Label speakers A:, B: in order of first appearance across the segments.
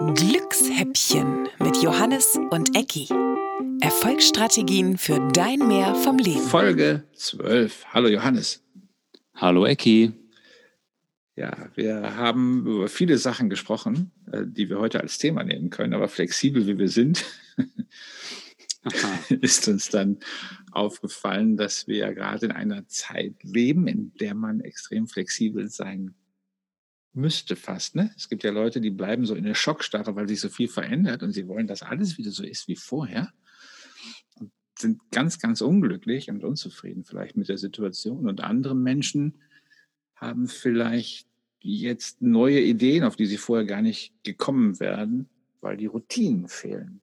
A: Glückshäppchen mit Johannes und Ecki. Erfolgsstrategien für dein Mehr vom Leben.
B: Folge 12. Hallo Johannes.
C: Hallo Ecki.
B: Ja, wir haben über viele Sachen gesprochen, äh, die wir heute als Thema nehmen können, aber flexibel wie wir sind, ist uns dann aufgefallen, dass wir ja gerade in einer Zeit leben, in der man extrem flexibel sein müsste fast. Ne? Es gibt ja Leute, die bleiben so in der Schockstarre, weil sich so viel verändert und sie wollen, dass alles wieder so ist wie vorher und sind ganz, ganz unglücklich und unzufrieden vielleicht mit der Situation. Und andere Menschen haben vielleicht jetzt neue Ideen, auf die sie vorher gar nicht gekommen wären, weil die Routinen fehlen.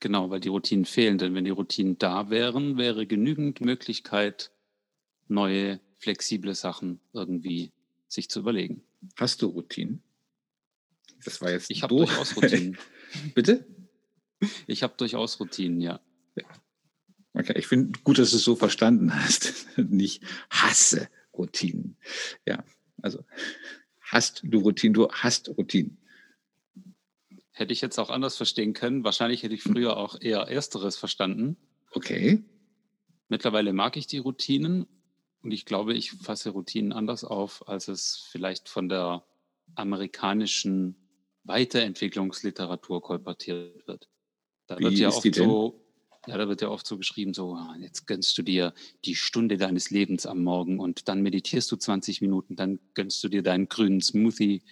C: Genau, weil die Routinen fehlen. Denn wenn die Routinen da wären, wäre genügend Möglichkeit, neue, flexible Sachen irgendwie sich zu überlegen.
B: Hast du Routinen?
C: Das war jetzt. Ich habe durchaus Routinen.
B: Bitte?
C: Ich habe durchaus Routinen, ja. ja.
B: Okay, ich finde gut, dass du es so verstanden hast. Nicht hasse Routinen. Ja, also hast du Routinen, du hast Routinen.
C: Hätte ich jetzt auch anders verstehen können. Wahrscheinlich hätte ich früher auch eher Ersteres verstanden.
B: Okay.
C: Mittlerweile mag ich die Routinen und ich glaube, ich fasse Routinen anders auf, als es vielleicht von der amerikanischen Weiterentwicklungsliteratur kolportiert wird. Da Wie wird ja oft so, ja, da wird ja oft so geschrieben, so, ah, jetzt gönnst du dir die Stunde deines Lebens am Morgen und dann meditierst du 20 Minuten, dann gönnst du dir deinen grünen Smoothie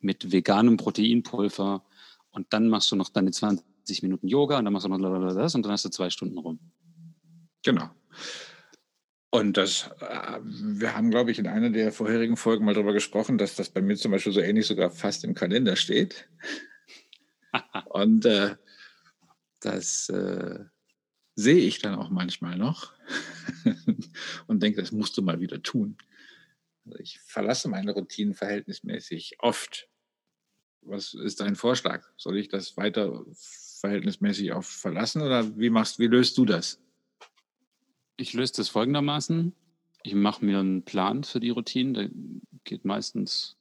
C: mit veganem Proteinpulver und dann machst du noch deine 20 Minuten Yoga und dann machst du noch das und dann hast du zwei Stunden rum.
B: Genau. Und das, äh, wir haben, glaube ich, in einer der vorherigen Folgen mal darüber gesprochen, dass das bei mir zum Beispiel so ähnlich sogar fast im Kalender steht. und äh, das äh, sehe ich dann auch manchmal noch und denke, das musst du mal wieder tun. Also ich verlasse meine Routinen verhältnismäßig oft was ist dein Vorschlag? Soll ich das weiter verhältnismäßig auf verlassen oder wie machst, wie löst du das?
C: Ich löse das folgendermaßen. Ich mache mir einen Plan für die Routinen, der geht meistens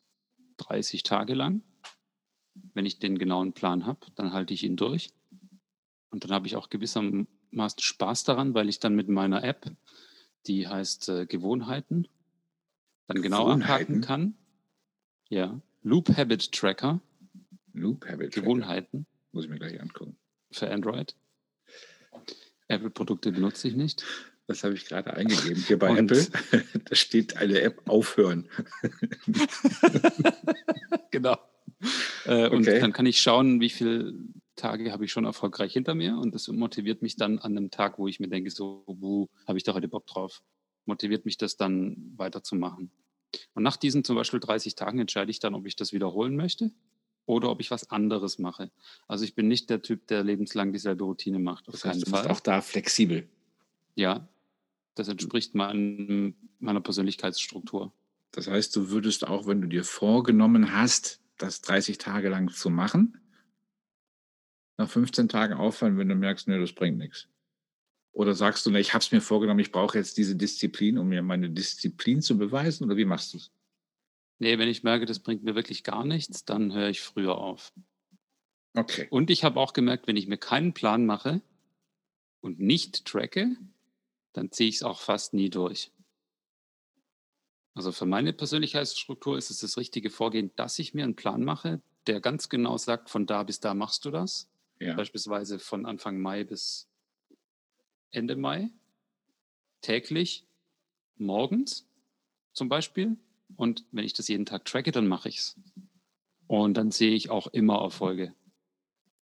C: 30 Tage lang. Wenn ich den genauen Plan habe, dann halte ich ihn durch. Und dann habe ich auch gewissermaßen Spaß daran, weil ich dann mit meiner App, die heißt äh, Gewohnheiten, dann genau abhaken kann. Ja, Loop Habit Tracker.
B: Loop Habit
C: Tracker. Gewohnheiten.
B: Muss ich mir gleich angucken.
C: Für Android. Apple-Produkte benutze ich nicht.
B: Das habe ich gerade eingegeben hier bei Und Apple. da steht eine App aufhören.
C: genau. Äh, und okay. dann kann ich schauen, wie viele Tage habe ich schon erfolgreich hinter mir. Und das motiviert mich dann an einem Tag, wo ich mir denke, so, wo habe ich da heute Bock drauf? Motiviert mich das dann weiterzumachen. Und nach diesen zum Beispiel 30 Tagen entscheide ich dann, ob ich das wiederholen möchte oder ob ich was anderes mache. Also ich bin nicht der Typ, der lebenslang dieselbe Routine macht.
B: Auf das heißt, keinen du Fall. auch da flexibel.
C: Ja, das entspricht mein, meiner Persönlichkeitsstruktur.
B: Das heißt, du würdest auch, wenn du dir vorgenommen hast, das 30 Tage lang zu machen, nach 15 Tagen aufhören, wenn du merkst, nee, das bringt nichts. Oder sagst du, ne, ich habe es mir vorgenommen, ich brauche jetzt diese Disziplin, um mir meine Disziplin zu beweisen? Oder wie machst du es?
C: Nee, wenn ich merke, das bringt mir wirklich gar nichts, dann höre ich früher auf.
B: Okay.
C: Und ich habe auch gemerkt, wenn ich mir keinen Plan mache und nicht tracke, dann ziehe ich es auch fast nie durch. Also für meine Persönlichkeitsstruktur ist es das richtige Vorgehen, dass ich mir einen Plan mache, der ganz genau sagt, von da bis da machst du das. Ja. Beispielsweise von Anfang Mai bis Ende Mai, täglich, morgens zum Beispiel. Und wenn ich das jeden Tag tracke, dann mache ich es. Und dann sehe ich auch immer Erfolge.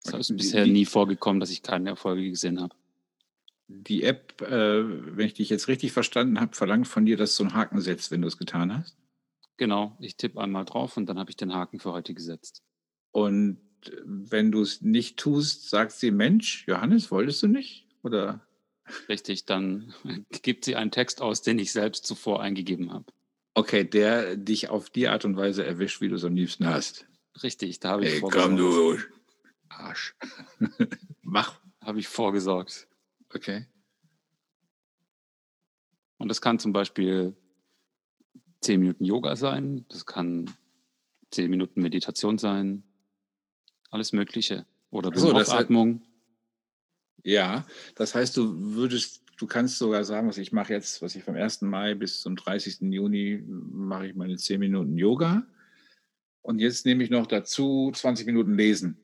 C: Es ist bisher nie vorgekommen, dass ich keine Erfolge gesehen habe.
B: Die App, äh, wenn ich dich jetzt richtig verstanden habe, verlangt von dir, dass du einen Haken setzt, wenn du es getan hast?
C: Genau, ich tippe einmal drauf und dann habe ich den Haken für heute gesetzt.
B: Und wenn du es nicht tust, sagt sie, Mensch, Johannes, wolltest du nicht? Oder?
C: Richtig, dann gibt sie einen Text aus, den ich selbst zuvor eingegeben habe.
B: Okay, der dich auf die Art und Weise erwischt, wie du es am liebsten hast.
C: Richtig, da habe ich
B: hey, vorgesorgt. Komm, du Arsch.
C: Mach. Habe ich vorgesorgt.
B: Okay.
C: Und das kann zum Beispiel 10 Minuten Yoga sein, das kann zehn Minuten Meditation sein, alles Mögliche. Oder
B: So,
C: Bauchatmung.
B: Ja, das heißt, du würdest, du kannst sogar sagen, was ich mache jetzt, was ich vom 1. Mai bis zum 30. Juni mache ich meine 10 Minuten Yoga. Und jetzt nehme ich noch dazu 20 Minuten Lesen.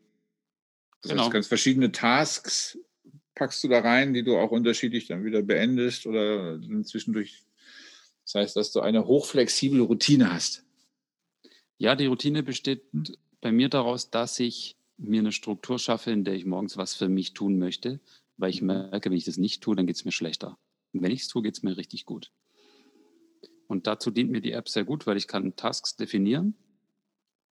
B: Das
C: Genau.
B: heißt, ganz verschiedene Tasks packst du da rein, die du auch unterschiedlich dann wieder beendest oder zwischendurch. Das heißt, dass du eine hochflexible Routine hast.
C: Ja, die Routine besteht
B: Hm.
C: bei mir daraus, dass ich mir eine Struktur schaffe, in der ich morgens was für mich tun möchte, weil ich
B: Mhm.
C: merke, wenn ich das nicht tue, dann geht es mir schlechter. Und wenn ich es tue, geht es mir richtig gut. Und dazu dient mir die App sehr gut, weil ich kann Tasks definieren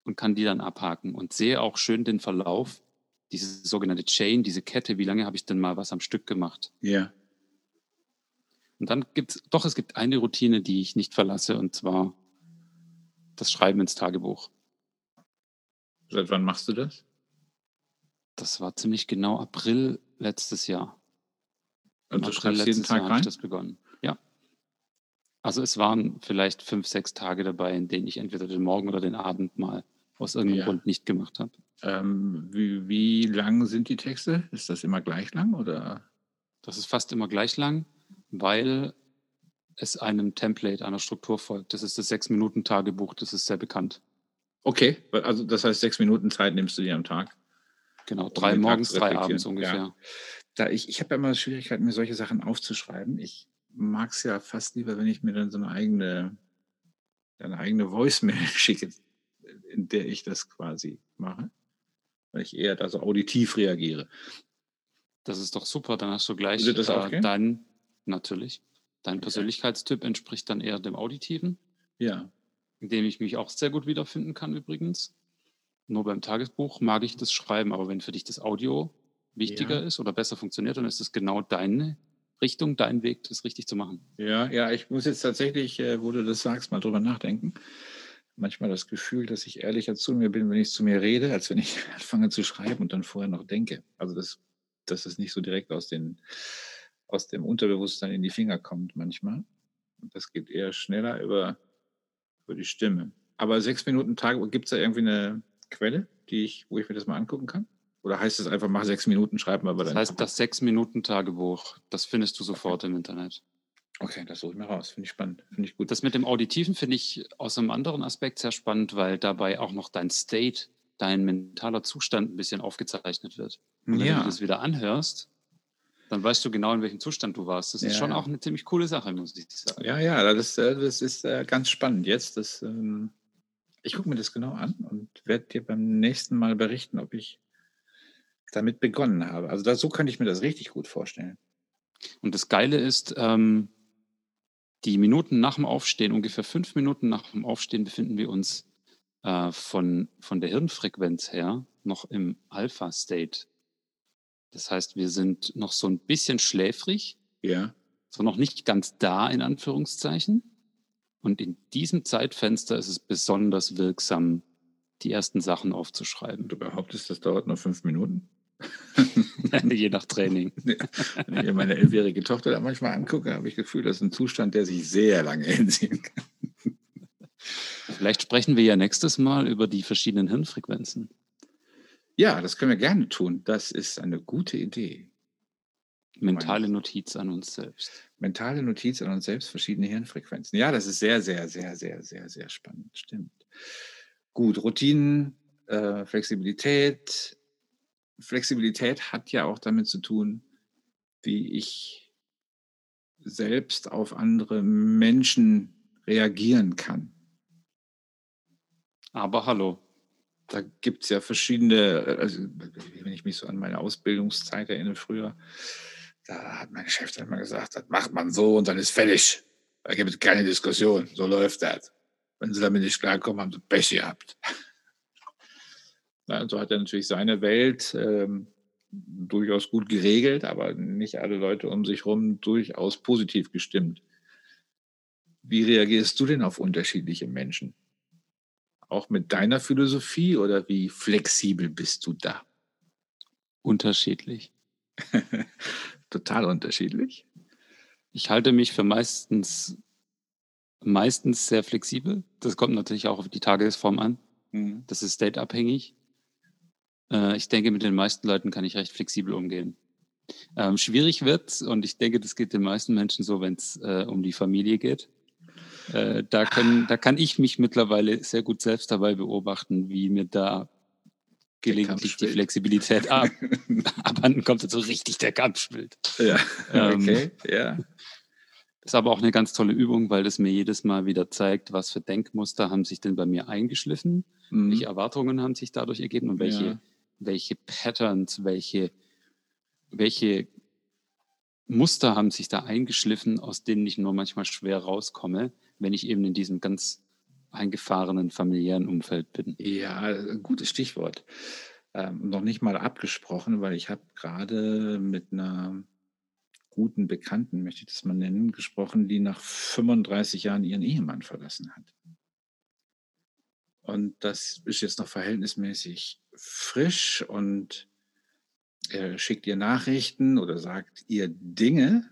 C: und kann die dann abhaken und sehe auch schön den Verlauf, diese sogenannte Chain, diese Kette, wie lange habe ich denn mal was am Stück gemacht.
B: Ja.
C: Und dann gibt es, doch, es gibt eine Routine, die ich nicht verlasse, und zwar das Schreiben ins Tagebuch.
B: Seit wann machst du das?
C: Das war ziemlich genau April letztes Jahr.
B: Und
C: Im
B: du
C: April
B: schreibst jeden
C: letztes Jahr
B: Tag
C: habe ich
B: rein?
C: das begonnen. Ja. Also es waren vielleicht fünf, sechs Tage dabei, in denen ich entweder den Morgen oder den Abend mal aus irgendeinem
B: Ja.
C: Grund nicht gemacht habe.
B: Ähm, wie, wie lang sind die Texte? Ist das immer gleich lang oder?
C: Das ist fast immer gleich lang, weil es einem Template, einer Struktur folgt. Das ist das Sechs-Minuten-Tagebuch, das ist sehr bekannt.
B: Okay, also das heißt, sechs Minuten Zeit nimmst du dir am Tag.
C: Genau, drei morgens, drei abends ungefähr.
B: Ja. Da ich ich habe ja immer Schwierigkeiten, mir solche Sachen aufzuschreiben. Ich mag es ja fast lieber, wenn ich mir dann so eine eigene, eine eigene Voicemail schicke, in der ich das quasi mache. Weil ich eher da so auditiv reagiere.
C: Das ist doch super, dann hast du gleich
B: Würde das
C: äh, dein, natürlich, dein
B: Okay.
C: Persönlichkeitstyp entspricht dann eher dem Auditiven,
B: Ja.
C: in dem ich mich auch sehr gut wiederfinden kann übrigens. Nur beim Tagesbuch mag ich das Schreiben, aber wenn für dich das Audio wichtiger
B: Ja.
C: ist oder besser funktioniert, dann ist es genau deine Richtung, dein Weg, das richtig zu machen.
B: Ja, ja, ich muss jetzt tatsächlich, äh, wo du das sagst, mal drüber nachdenken. Manchmal das Gefühl, dass ich ehrlicher zu mir bin, wenn ich zu mir rede, als wenn ich anfange zu schreiben und dann vorher noch denke. Also das, dass es nicht so direkt aus, den, aus dem Unterbewusstsein in die Finger kommt manchmal. Und das geht eher schneller über, über die Stimme. Aber sechs Minuten Tage, gibt es da irgendwie eine Quelle, die ich, wo ich mir das mal angucken kann? Oder heißt es einfach, mach sechs Minuten, schreiben wir aber
C: Das heißt, das Sechs-Minuten-Tagebuch, das findest du sofort im Internet.
B: Okay, das suche ich mir raus. Finde ich spannend. Finde ich gut.
C: Das mit dem Auditiven finde ich aus einem anderen Aspekt sehr spannend, weil dabei auch noch dein State, dein mentaler Zustand ein bisschen aufgezeichnet wird. Und wenn
B: Ja.
C: du das wieder anhörst, dann weißt du genau, in welchem Zustand du warst. Das ist
B: Ja,
C: schon
B: ja.
C: auch eine ziemlich coole Sache, muss ich sagen.
B: Ja, ja, das, äh, das ist äh, ganz spannend jetzt. Das, ähm, ich gucke mir das genau an und werde dir beim nächsten Mal berichten, ob ich damit begonnen habe. Also das, so könnte ich mir das richtig gut vorstellen.
C: Und das Geile ist, ähm, die Minuten nach dem Aufstehen, ungefähr fünf Minuten nach dem Aufstehen, befinden wir uns äh, von, von der Hirnfrequenz her noch im Alpha-State. Das heißt, wir sind noch so ein bisschen schläfrig,
B: Ja.
C: so noch nicht ganz da, in Anführungszeichen. Und in diesem Zeitfenster ist es besonders wirksam, die ersten Sachen aufzuschreiben,
B: Du behauptest, das dauert nur fünf Minuten.
C: je nach Training.
B: Wenn ich mir meine elfjährige Tochter da manchmal angucke, habe ich das Gefühl, das ist ein Zustand, der sich sehr lange hinziehen kann.
C: Vielleicht sprechen wir ja nächstes Mal über die verschiedenen Hirnfrequenzen.
B: Ja, das können wir gerne tun. Das ist eine gute Idee.
C: Mentale Notiz an uns selbst.
B: Mentale Notiz an uns selbst, verschiedene Hirnfrequenzen. Ja, das ist sehr, sehr, sehr, sehr, sehr, sehr spannend. Stimmt. Gut, Routinen, äh, Flexibilität. Flexibilität hat ja auch damit zu tun, wie ich selbst auf andere Menschen reagieren kann.
C: Aber hallo.
B: Da gibt es ja verschiedene, also wenn ich mich so an meine Ausbildungszeit erinnere früher, da hat mein Chef dann immer gesagt, das macht man so und dann ist fertig. Da gibt es keine Diskussion, so läuft das. Wenn Sie damit nicht klarkommen, haben Sie Pech gehabt. Ja, so hat er natürlich seine Welt ähm, durchaus gut geregelt, aber nicht alle Leute um sich herum durchaus positiv gestimmt. Wie reagierst du denn auf unterschiedliche Menschen? Auch mit deiner Philosophie oder wie flexibel bist du da?
C: Unterschiedlich.
B: Total unterschiedlich.
C: Ich halte mich für meistens, meistens sehr flexibel. Das kommt natürlich auch auf die Tagesform an. Mhm. Das ist state-abhängig. Äh, ich denke, mit den meisten Leuten kann ich recht flexibel umgehen. Ähm, schwierig wird, und ich denke, das geht den meisten Menschen so, wenn es äh, um die Familie geht. Äh, da, können, da kann ich mich mittlerweile sehr gut selbst dabei beobachten, wie mir da gelegentlich die Flexibilität ab, abhanden kommt so richtig der Kampfschwild.
B: Ja, ähm, okay, ja.
C: Ist aber auch eine ganz tolle Übung, weil das mir jedes Mal wieder zeigt, was für Denkmuster haben sich denn bei mir eingeschliffen, mhm. welche Erwartungen haben sich dadurch ergeben und welche, ja. Welche Patterns, welche, welche Muster haben sich da eingeschliffen, aus denen ich nur manchmal schwer rauskomme, wenn ich eben in diesem ganz eingefahrenen familiären Umfeld bin.
B: Ja, gutes Stichwort. Ähm, noch nicht mal abgesprochen, weil ich habe gerade mit einer guten Bekannten, möchte ich das mal nennen, gesprochen, die nach 35 Jahren ihren Ehemann verlassen hat. Und das ist jetzt noch verhältnismäßig frisch und er schickt ihr Nachrichten oder sagt ihr Dinge,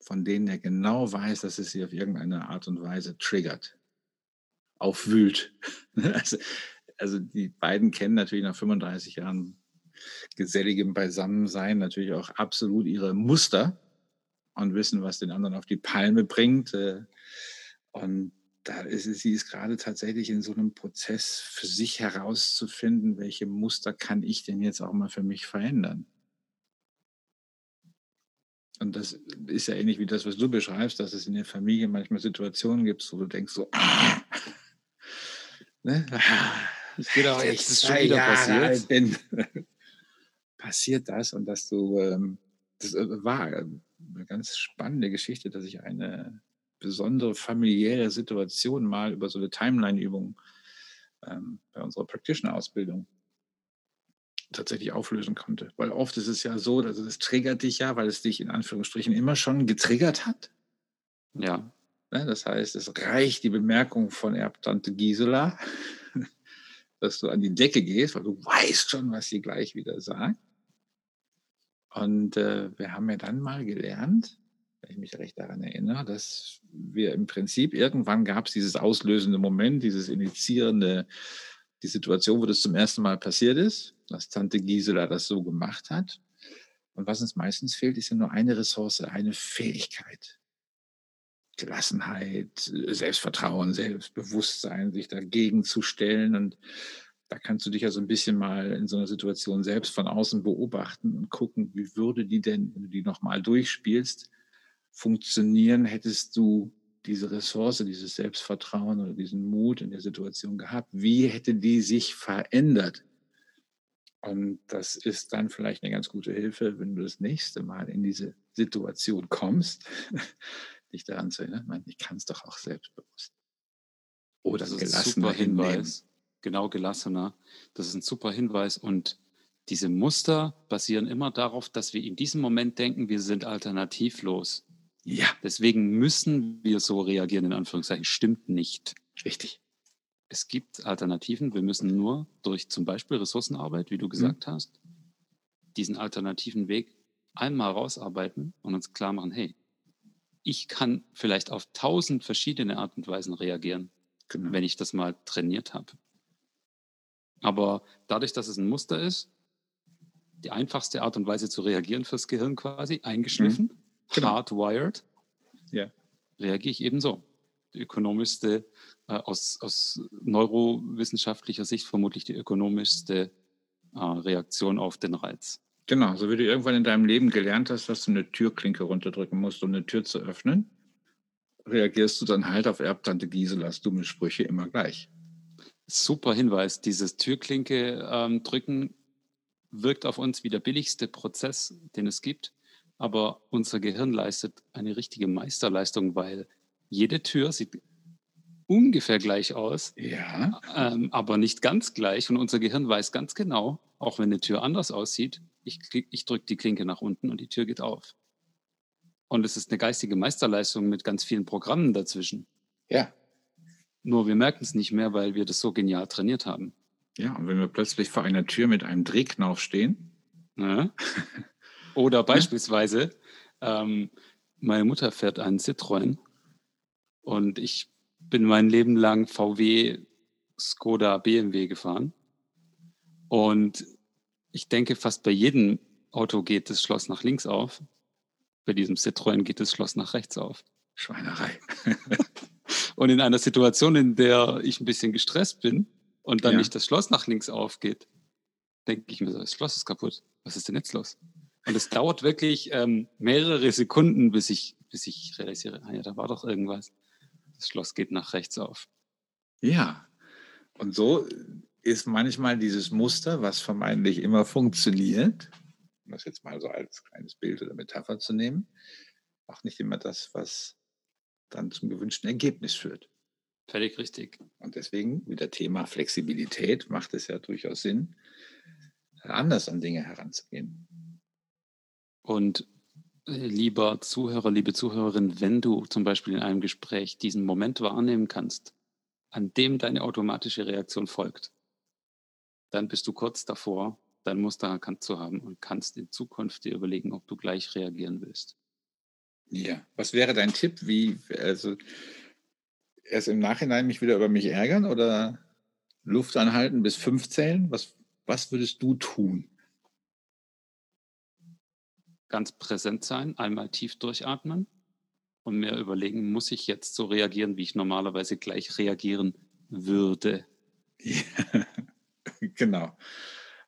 B: von denen er genau weiß, dass es sie auf irgendeine Art und Weise triggert, aufwühlt. Also, also die beiden kennen natürlich nach 35 Jahren geselligem Beisammensein natürlich auch absolut ihre Muster und wissen, was den anderen auf die Palme bringt. Äh, und da ist sie ist gerade tatsächlich in so einem Prozess für sich herauszufinden, welche Muster kann ich denn jetzt auch mal für mich verändern. Und das ist ja ähnlich wie das, was du beschreibst, dass es in der Familie manchmal Situationen gibt, wo du denkst so, ah, ne?
C: ich bin auch jetzt ist schon wieder passiert.
B: Bin, passiert das und dass du, ähm, das äh, war eine ganz spannende Geschichte, dass ich eine besondere familiäre Situation mal über so eine Timeline-Übung ähm, bei unserer Practitioner-Ausbildung tatsächlich auflösen konnte. Weil oft ist es ja so, dass es triggert dich ja, weil es dich in Anführungsstrichen immer schon getriggert hat.
C: Ja.
B: Ne, das heißt, es reicht die Bemerkung von Erbtante Gisela, dass du an die Decke gehst, weil du weißt schon, was sie gleich wieder sagt. Und äh, wir haben ja dann mal gelernt, wenn ich mich recht daran erinnere, dass wir im Prinzip irgendwann gab es dieses auslösende Moment, dieses initiierende, die Situation, wo das zum ersten Mal passiert ist, dass Tante Gisela das so gemacht hat. Und was uns meistens fehlt, ist ja nur eine Ressource, eine Fähigkeit. Gelassenheit, Selbstvertrauen, Selbstbewusstsein, sich dagegen zu stellen und da kannst du dich ja so ein bisschen mal in so einer Situation selbst von außen beobachten und gucken, wie würde die denn, wenn du die nochmal durchspielst, funktionieren, hättest du diese Ressource, dieses Selbstvertrauen oder diesen Mut in der Situation gehabt? Wie hätte die sich verändert? Und das ist dann vielleicht eine ganz gute Hilfe, wenn du das nächste Mal in diese Situation kommst, dich daran zu erinnern, ich kann es doch auch selbstbewusst.
C: Oder gelassen hinnehmen genau gelassener. Das ist ein super Hinweis. Und diese Muster basieren immer darauf, dass wir in diesem Moment denken, wir sind alternativlos.
B: Ja.
C: Deswegen müssen wir so reagieren, in Anführungszeichen. Stimmt nicht.
B: Richtig.
C: Es gibt Alternativen. Wir müssen nur durch zum Beispiel Ressourcenarbeit, wie du gesagt mhm. hast, diesen alternativen Weg einmal rausarbeiten und uns klar machen, hey, ich kann vielleicht auf tausend verschiedene Art und Weisen reagieren, genau. wenn ich das mal trainiert habe. Aber dadurch, dass es ein Muster ist, die einfachste Art und Weise zu reagieren fürs Gehirn quasi, eingeschliffen, mhm. Genau. hardwired,
B: ja.
C: reagiere ich eben so. Die ökonomischste, äh, aus, aus neurowissenschaftlicher Sicht vermutlich die ökonomischste äh, Reaktion auf den Reiz.
B: Genau, so wie du irgendwann in deinem Leben gelernt hast, dass du eine Türklinke runterdrücken musst, um eine Tür zu öffnen, reagierst du dann halt auf Erbtante Giselas dumme Sprüche immer gleich.
C: Super Hinweis. Dieses Türklinke ähm, drücken wirkt auf uns wie der billigste Prozess, den es gibt. Aber unser Gehirn leistet eine richtige Meisterleistung, weil jede Tür sieht ungefähr gleich aus,
B: ja.
C: ähm, aber nicht ganz gleich. Und unser Gehirn weiß ganz genau, auch wenn eine Tür anders aussieht, ich, ich drücke die Klinke nach unten und die Tür geht auf. Und es ist eine geistige Meisterleistung mit ganz vielen Programmen dazwischen.
B: Ja.
C: Nur wir merken es nicht mehr, weil wir das so genial trainiert haben.
B: Ja, und wenn wir plötzlich vor einer Tür mit einem Drehknauf stehen.
C: Ja. Oder beispielsweise, ähm, meine Mutter fährt einen Citroën und ich bin mein Leben lang VW Skoda BMW gefahren. Und ich denke, fast bei jedem Auto geht das Schloss nach links auf. Bei diesem Citroën geht das Schloss nach rechts auf.
B: Schweinerei.
C: und in einer Situation, in der ich ein bisschen gestresst bin und dann
B: Ja.
C: nicht das Schloss nach links aufgeht, denke ich mir so, das Schloss ist kaputt. Was ist denn jetzt los? Und es dauert wirklich ähm, mehrere Sekunden, bis ich, bis ich realisiere, ah ja, da war doch irgendwas. Das Schloss geht nach rechts auf.
B: Ja. Und so ist manchmal dieses Muster, was vermeintlich immer funktioniert, um das jetzt mal so als kleines Bild oder Metapher zu nehmen, auch nicht immer das, was dann zum gewünschten Ergebnis führt.
C: Völlig richtig.
B: Und deswegen, wieder Thema Flexibilität, macht es ja durchaus Sinn, anders an Dinge heranzugehen.
C: Und äh, lieber Zuhörer, liebe Zuhörerin, wenn du zum Beispiel in einem Gespräch diesen Moment wahrnehmen kannst, an dem deine automatische Reaktion folgt, dann bist du kurz davor, dein Muster erkannt zu haben und kannst in Zukunft dir überlegen, ob du gleich reagieren willst.
B: Ja. Was wäre dein Tipp? Wie, also erst im Nachhinein mich wieder über mich ärgern oder Luft anhalten bis fünf zählen? Was, was würdest du tun?
C: Ganz präsent sein, einmal tief durchatmen und mir überlegen, muss ich jetzt so reagieren, wie ich normalerweise gleich reagieren würde.
B: Ja, genau,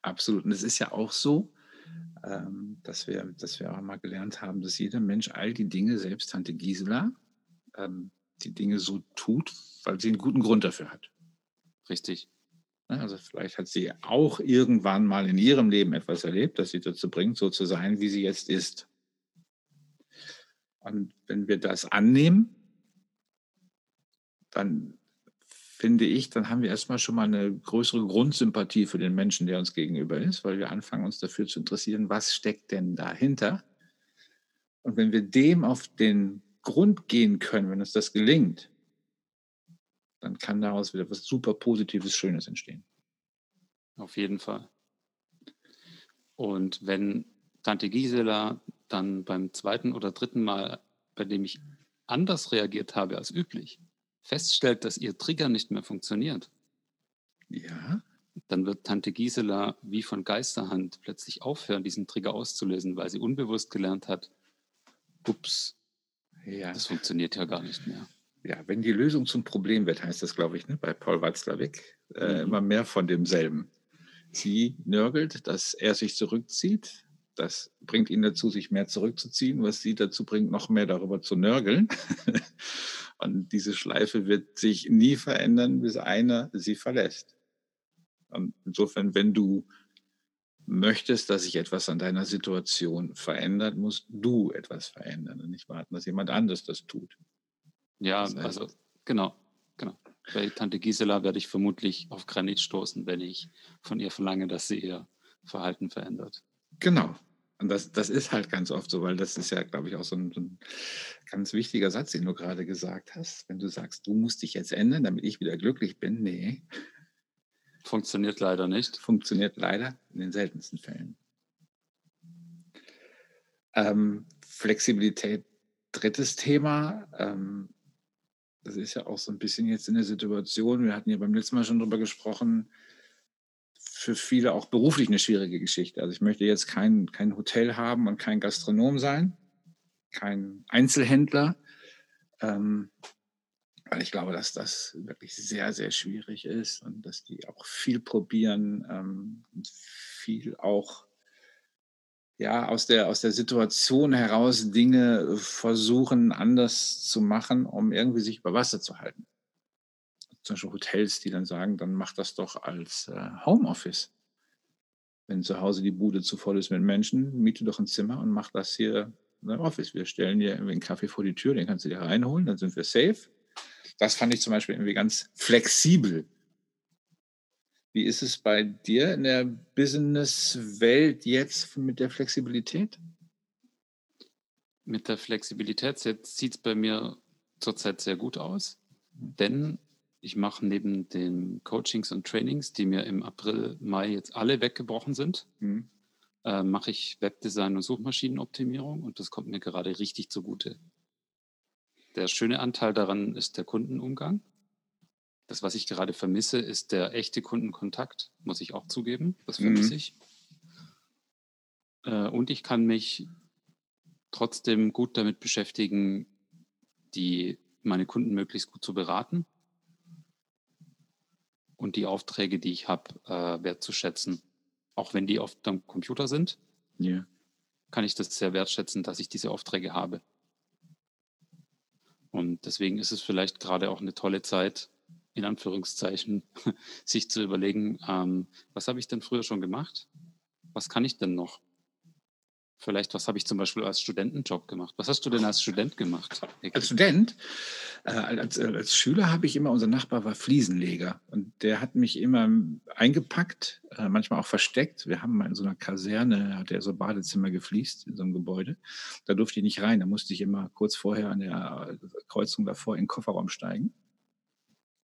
B: absolut. Und es ist ja auch so, ähm, dass, wir, dass wir auch mal gelernt haben, dass jeder Mensch all die Dinge, selbst Tante Gisela, ähm, die Dinge so tut, weil sie einen guten Grund dafür hat.
C: Richtig.
B: Ne, Also vielleicht hat sie auch irgendwann mal in ihrem Leben etwas erlebt, das sie dazu bringt, so zu sein, wie sie jetzt ist. Und wenn wir das annehmen, dann finde ich, dann haben wir erstmal schon mal eine größere Grundsympathie für den Menschen, der uns gegenüber ist, weil wir anfangen, uns dafür zu interessieren, was steckt denn dahinter. Und wenn wir dem auf den Grund gehen können, wenn uns das gelingt, dann kann daraus wieder was super Positives, Schönes entstehen.
C: Auf jeden Fall. Und wenn Tante Gisela dann beim zweiten oder dritten Mal, bei dem ich anders reagiert habe als üblich, feststellt, dass ihr Trigger nicht mehr funktioniert,
B: Ja,
C: dann wird Tante Gisela wie von Geisterhand plötzlich aufhören, diesen Trigger auszulösen, weil sie unbewusst gelernt hat, ups,
B: ja.
C: das funktioniert ja gar nicht mehr.
B: Ja. Wenn die Lösung zum Problem wird, heißt das, glaube ich, ne, bei Paul Watzlawick, äh,
C: Mhm.
B: immer mehr von demselben. Sie nörgelt, dass er sich zurückzieht. Das bringt ihn dazu, sich mehr zurückzuziehen, was sie dazu bringt, noch mehr darüber zu nörgeln. Und diese Schleife wird sich nie verändern, bis einer sie verlässt. Und insofern, wenn du möchtest, dass sich etwas an deiner Situation verändert, musst du etwas verändern und nicht warten, dass jemand anderes das tut.
C: Ja, also genau, genau. Bei Tante Gisela werde ich vermutlich auf Granit stoßen, wenn ich von ihr verlange, dass sie ihr Verhalten verändert.
B: Genau. Und das, das ist halt ganz oft so, weil das ist ja, glaube ich, auch so ein, so ein ganz wichtiger Satz, den du gerade gesagt hast. Wenn du sagst, du musst dich jetzt ändern, damit ich wieder glücklich bin, nee,
C: Funktioniert leider nicht.
B: funktioniert leider in den seltensten Fällen. Ähm, Flexibilität, drittes Thema. Ähm, das ist ja auch so ein bisschen jetzt in der Situation, wir hatten ja beim letzten Mal schon drüber gesprochen, für viele auch beruflich eine schwierige Geschichte. Also ich möchte jetzt kein, kein Hotel haben und kein Gastronom sein, kein Einzelhändler, ähm, weil ich glaube, dass das wirklich sehr, sehr schwierig ist und dass die auch viel probieren, ähm, viel auch ja, aus der, aus der Situation heraus Dinge versuchen anders zu machen, um irgendwie sich über Wasser zu halten. Zum Beispiel Hotels, die dann sagen, dann mach das doch als äh, Homeoffice. Wenn zu Hause die Bude zu voll ist mit Menschen, miete doch ein Zimmer und mach das hier ein Office. Wir stellen dir irgendwie einen Kaffee vor die Tür, den kannst du dir reinholen, dann sind wir safe. Das fand ich zum Beispiel irgendwie ganz flexibel. Wie ist es bei dir in der Businesswelt jetzt mit der Flexibilität?
C: Mit der Flexibilität sieht es bei mir zurzeit sehr gut aus, denn ich mache neben den Coachings und Trainings, die mir im April, Mai jetzt alle weggebrochen sind,
B: Hm.
C: äh, mache ich Webdesign und Suchmaschinenoptimierung und das kommt mir gerade richtig zugute. Der schöne Anteil daran ist der Kundenumgang. Das, was ich gerade vermisse, ist der echte Kundenkontakt, muss ich auch zugeben. Das vermisse
B: Mhm.
C: ich. Äh, und ich kann mich trotzdem gut damit beschäftigen, die, meine Kunden möglichst gut zu beraten und die Aufträge, die ich habe, äh, wertzuschätzen. Auch wenn die auf dem Computer sind,
B: Ja.
C: kann ich das sehr wertschätzen, dass ich diese Aufträge habe. Und deswegen ist es vielleicht gerade auch eine tolle Zeit, in Anführungszeichen, sich zu überlegen, ähm, was habe ich denn früher schon gemacht? Was kann ich denn noch? Vielleicht, was habe ich zum Beispiel als Studentenjob gemacht? Was hast du denn als Student gemacht?
B: Als Student, äh, als, äh, als Schüler habe ich immer, unser Nachbar war Fliesenleger und der hat mich immer eingepackt, äh, manchmal auch versteckt. Wir haben mal in so einer Kaserne, hat er so Badezimmer gefliest in so einem Gebäude. Da durfte ich nicht rein, da musste ich immer kurz vorher an der Kreuzung davor in den Kofferraum steigen.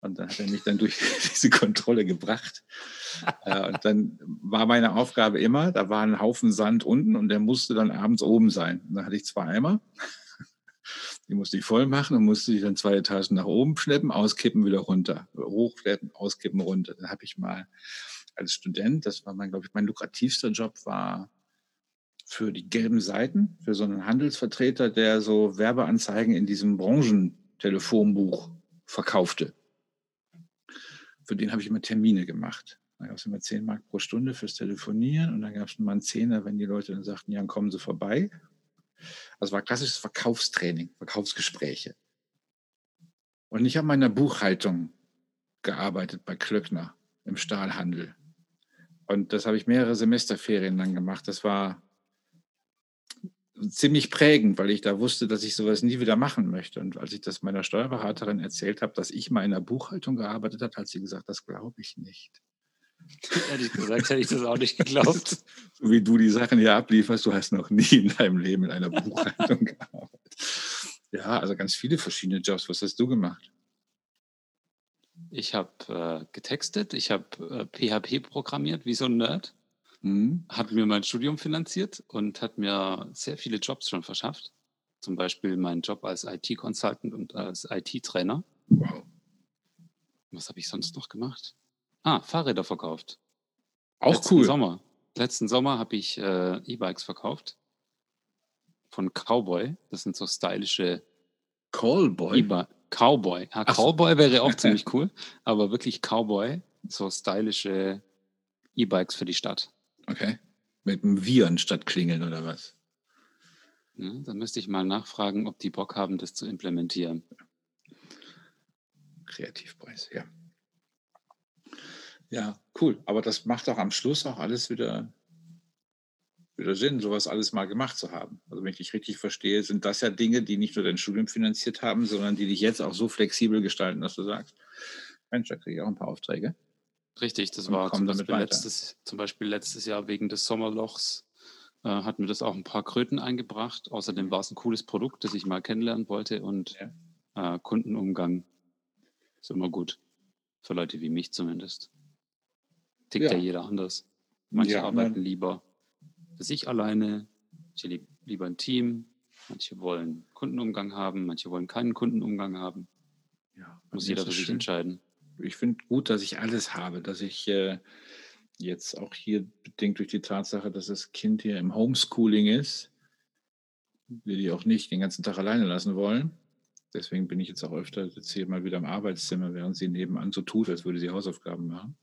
B: Und dann hat er mich dann durch diese Kontrolle gebracht. Äh, und dann war meine Aufgabe immer, da war ein Haufen Sand unten und der musste dann abends oben sein. Und dann hatte ich zwei Eimer. Die musste ich voll machen und musste die dann zwei Etagen nach oben schleppen, auskippen, wieder runter. Hochschleppen, auskippen, runter. Dann habe ich mal als Student, das war mein, glaube ich, mein lukrativster Job, war für die gelben Seiten, für so einen Handelsvertreter, der so Werbeanzeigen in diesem Branchentelefonbuch verkaufte. Für den habe ich immer Termine gemacht. Da gab es immer 10 Mark pro Stunde fürs Telefonieren und dann gab es mal einen Zehner, wenn die Leute dann sagten, ja, dann kommen Sie vorbei. Also war klassisches Verkaufstraining, Verkaufsgespräche. Und ich habe in der Buchhaltung gearbeitet bei Klöckner im Stahlhandel. Und das habe ich mehrere Semesterferien lang gemacht. Das war ziemlich prägend, weil ich da wusste, dass ich sowas nie wieder machen möchte. Und als ich das meiner Steuerberaterin erzählt habe, dass ich mal in der Buchhaltung gearbeitet habe, hat sie gesagt, das glaube ich nicht.
C: Ehrlich gesagt hätte ich das auch nicht geglaubt.
B: so wie du die Sachen hier ablieferst, du hast noch nie in deinem Leben in einer Buchhaltung gearbeitet. Ja, also ganz viele verschiedene Jobs. Was hast du gemacht?
C: Ich habe äh, getextet, ich habe äh, PHP programmiert, wie so ein Nerd,
B: Hm?
C: habe mir mein Studium finanziert und hat mir sehr viele Jobs schon verschafft. Zum Beispiel meinen Job als IT-Consultant und als IT-Trainer.
B: Wow.
C: Was habe ich sonst noch gemacht? Ah, Fahrräder verkauft.
B: Auch
C: Letzten
B: cool.
C: Sommer. Letzten Sommer habe ich äh, E-Bikes verkauft. Von Cowboy. Das sind so stylische
B: Callboy.
C: E-Bike. Cowboy. Ja,
B: so.
C: Cowboy wäre auch ziemlich cool. Aber wirklich Cowboy. So stylische E-Bikes für die Stadt.
B: Okay. Mit einem Viren statt Klingeln oder was?
C: Ja, da müsste ich mal nachfragen, ob die Bock haben, das zu implementieren.
B: Kreativpreis, ja. Ja, cool. Aber das macht auch am Schluss auch alles wieder, wieder Sinn, sowas alles mal gemacht zu haben. Also wenn ich dich richtig verstehe, sind das ja Dinge, die nicht nur dein Studium finanziert haben, sondern die dich jetzt auch so flexibel gestalten, dass du sagst, Mensch, da kriege ich auch ein paar Aufträge.
C: Richtig, das war zum Beispiel, letztes, zum Beispiel letztes Jahr wegen des Sommerlochs äh, hat mir das auch ein paar Kröten eingebracht. Außerdem war es ein cooles Produkt, das ich mal kennenlernen wollte und äh, Kundenumgang ist immer gut. Für Leute wie mich zumindest. Tickt ja,
B: Ja.
C: jeder anders. Manche
B: Ja,
C: arbeiten
B: man-
C: lieber für sich alleine, manche lieb, lieber ein Team, manche wollen Kundenumgang haben, manche wollen keinen Kundenumgang haben.
B: Ja,
C: Muss jeder für sich entscheiden.
B: Ich finde gut, dass ich alles habe, dass ich äh, jetzt auch hier bedingt durch die Tatsache, dass das Kind hier im Homeschooling ist, wir die auch nicht den ganzen Tag alleine lassen wollen. Deswegen bin ich jetzt auch öfter jetzt hier mal wieder im Arbeitszimmer, während sie nebenan so tut, als würde sie Hausaufgaben machen.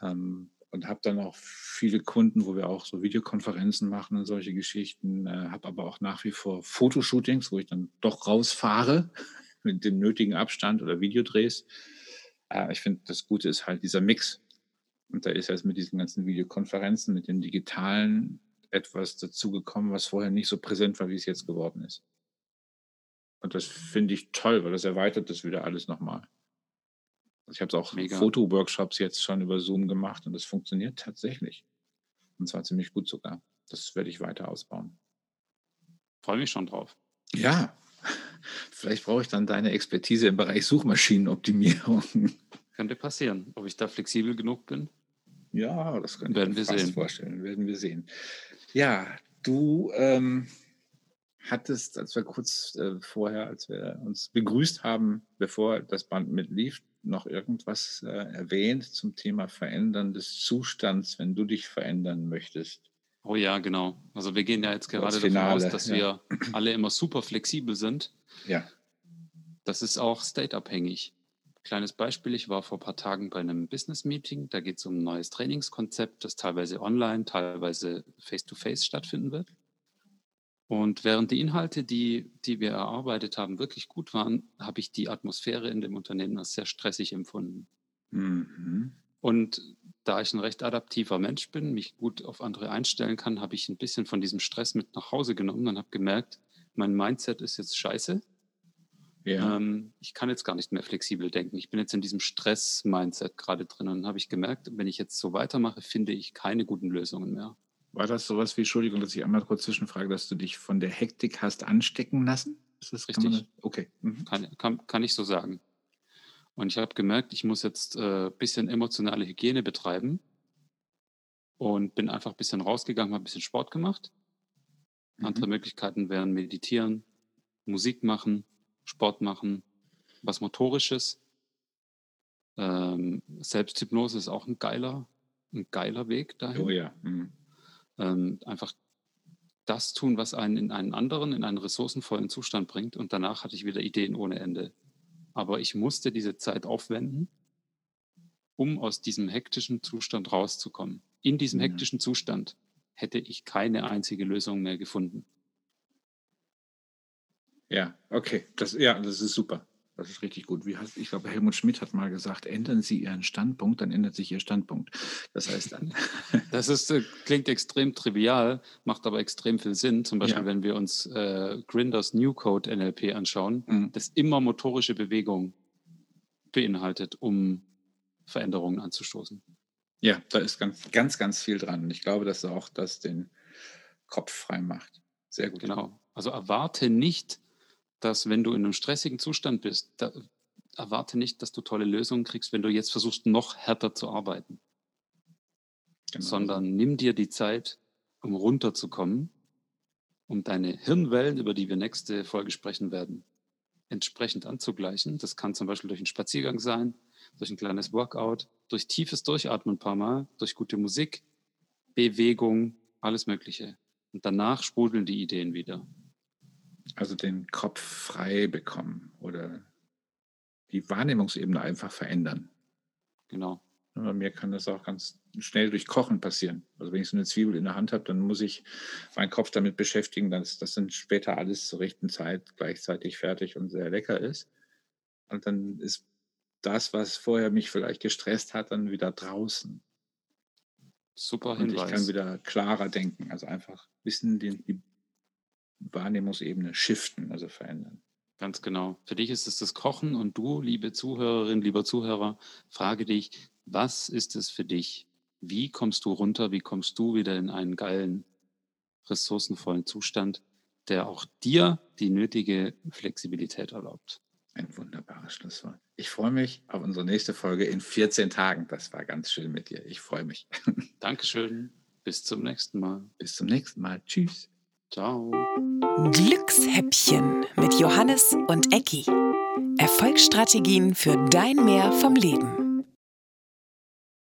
B: Ähm, und habe dann auch viele Kunden, wo wir auch so Videokonferenzen machen und solche Geschichten. Äh, habe aber auch nach wie vor Fotoshootings, wo ich dann doch rausfahre mit dem nötigen Abstand oder Videodrehs. Äh, ich finde, das Gute ist halt dieser Mix. Und da ist jetzt mit diesen ganzen Videokonferenzen, mit dem Digitalen etwas dazugekommen, was vorher nicht so präsent war, wie es jetzt geworden ist. Und das finde ich toll, weil das erweitert das wieder alles nochmal. Also ich habe auch
C: Mega.
B: Fotoworkshops jetzt schon über Zoom gemacht und das funktioniert tatsächlich. Und zwar ziemlich gut sogar. Das werde ich weiter ausbauen.
C: Freue mich schon drauf.
B: Ja, vielleicht brauche ich dann deine Expertise im Bereich Suchmaschinenoptimierung.
C: Könnte passieren. Ob ich da flexibel genug bin?
B: Ja, das ich
C: wir
B: fast
C: sehen.
B: vorstellen. Werden wir sehen. Ja, du ähm, hattest, als wir kurz äh, vorher, als wir uns begrüßt haben, bevor das Band mitlief, noch irgendwas äh, erwähnt zum Thema Verändern des Zustands, wenn du dich verändern möchtest.
C: Oh ja, genau. Also wir gehen ja jetzt gerade davon aus, dass ja. wir alle immer super flexibel sind.
B: Ja.
C: Das ist auch state-abhängig. Kleines Beispiel, ich war vor ein paar Tagen bei einem Business-Meeting, da geht es um ein neues Trainingskonzept, das teilweise online, teilweise face-to-face -face stattfinden wird. Und während die Inhalte, die, die wir erarbeitet haben, wirklich gut waren, habe ich die Atmosphäre in dem Unternehmen als sehr stressig empfunden. Mhm. Und da ich ein recht adaptiver Mensch bin, mich gut auf andere einstellen kann, habe ich ein bisschen von diesem Stress mit nach Hause genommen und habe gemerkt, mein Mindset ist jetzt scheiße. Ja. Ähm, ich kann jetzt gar nicht mehr flexibel denken. Ich bin jetzt in diesem Stress-Mindset gerade drin und habe ich gemerkt, wenn ich jetzt so weitermache, finde ich keine guten Lösungen mehr.
B: War das sowas wie, Entschuldigung, dass ich einmal kurz zwischenfrage, dass du dich von der Hektik hast anstecken lassen?
C: Ist das richtig?
B: Das, okay.
C: Mhm. Kann, kann, kann ich so sagen. Und ich habe gemerkt, ich muss jetzt ein äh, bisschen emotionale Hygiene betreiben und bin einfach ein bisschen rausgegangen, habe ein bisschen Sport gemacht. Mhm. Andere Möglichkeiten wären meditieren, Musik machen, Sport machen, was Motorisches. Ähm, Selbsthypnose ist auch ein geiler, ein geiler Weg dahin.
B: Oh ja. Mhm.
C: Ähm, einfach das tun, was einen in einen anderen, in einen ressourcenvollen Zustand bringt. Und danach hatte ich wieder Ideen ohne Ende. Aber ich musste diese Zeit aufwenden, um aus diesem hektischen Zustand rauszukommen. In diesem mhm. hektischen Zustand hätte ich keine einzige Lösung mehr gefunden.
B: Ja, okay. Das, ja, das ist super. Das ist richtig gut. Wie heißt, ich glaube, Helmut Schmidt hat mal gesagt, ändern Sie Ihren Standpunkt, dann ändert sich Ihr Standpunkt. Das heißt dann.
C: das ist, äh, klingt extrem trivial, macht aber extrem viel Sinn. Zum Beispiel, ja. wenn wir uns äh, Grinders New Code NLP anschauen, mhm. das immer motorische Bewegung beinhaltet, um Veränderungen anzustoßen.
B: Ja, da ist ganz, ganz, ganz viel dran. Und ich glaube, dass auch das den Kopf frei macht. Sehr gut.
C: Genau. Also erwarte nicht, dass wenn du in einem stressigen Zustand bist, da, erwarte nicht, dass du tolle Lösungen kriegst, wenn du jetzt versuchst, noch härter zu arbeiten. Genau. Sondern nimm dir die Zeit, um runterzukommen, um deine Hirnwellen, über die wir nächste Folge sprechen werden, entsprechend anzugleichen. Das kann zum Beispiel durch einen Spaziergang sein, durch ein kleines Workout, durch tiefes Durchatmen ein paar Mal, durch gute Musik, Bewegung, alles Mögliche. Und danach sprudeln die Ideen wieder.
B: Also den Kopf frei bekommen oder die Wahrnehmungsebene einfach verändern.
C: Genau.
B: Bei mir kann das auch ganz schnell durch Kochen passieren. Also wenn ich so eine Zwiebel in der Hand habe, dann muss ich meinen Kopf damit beschäftigen, dass das dann später alles zur rechten Zeit gleichzeitig fertig und sehr lecker ist. Und dann ist das, was vorher mich vielleicht gestresst hat, dann wieder draußen.
C: Super Hinweis.
B: Und ich kann wieder klarer denken. Also einfach wissen, die, die Wahrnehmungsebene shiften, also verändern.
C: Ganz genau. Für dich ist es das Kochen und du, liebe Zuhörerin, lieber Zuhörer, frage dich, was ist es für dich? Wie kommst du runter? Wie kommst du wieder in einen geilen, ressourcenvollen Zustand, der auch dir die nötige Flexibilität erlaubt?
B: Ein wunderbares Schlusswort. Ich freue mich auf unsere nächste Folge in 14 Tagen. Das war ganz schön mit dir. Ich freue mich.
C: Dankeschön. Bis zum nächsten Mal.
B: Bis zum nächsten Mal. Tschüss.
C: Ciao.
A: Glückshäppchen mit Johannes und Ecki. Erfolgsstrategien für dein Mehr vom Leben.